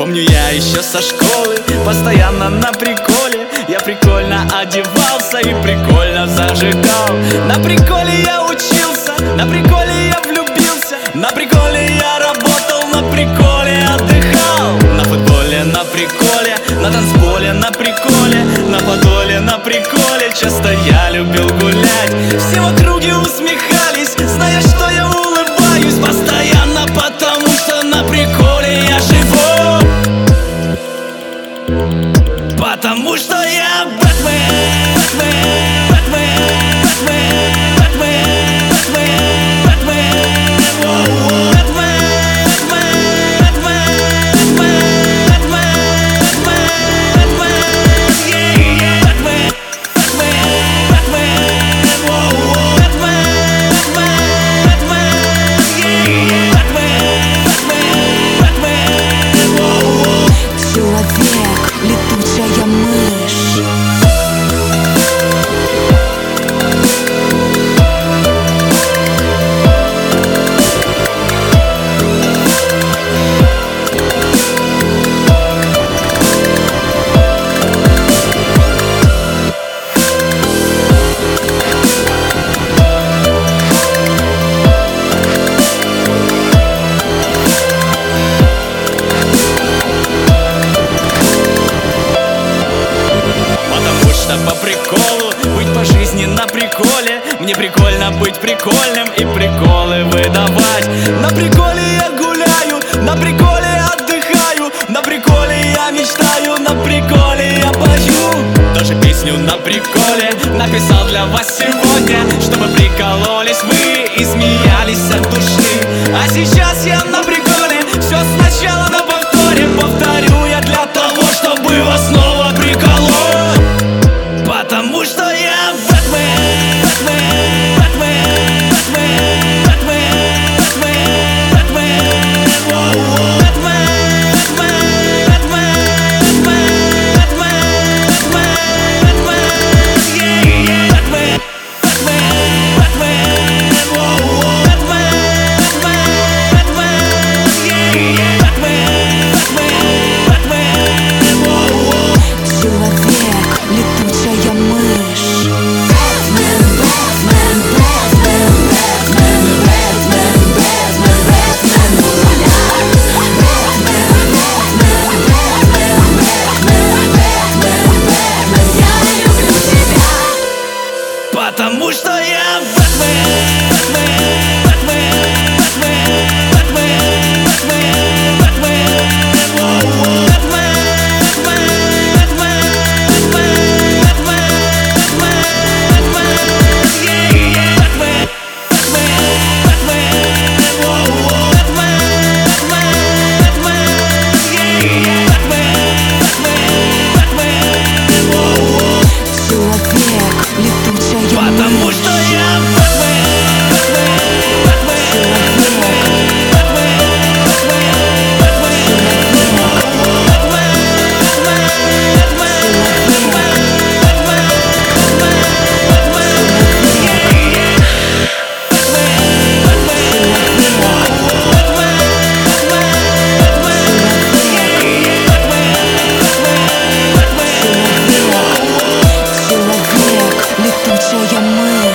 Помню я еще со школы Постоянно на приколе. Я прикольно одевался и прикольно зажигал. На приколе я учился На приколе я влюбился. На приколе я работал На приколе отдыхал. На футболе, на приколе На танцполе, Потому что я Мне прикольно быть прикольным и приколы выдавать. На приколе я гуляю, на приколе отдыхаю На приколе я мечтаю, на приколе я пою. Тоже песню на приколе написал для вас сегодня Чтобы прикололись вы и смеялись от души твоя мила.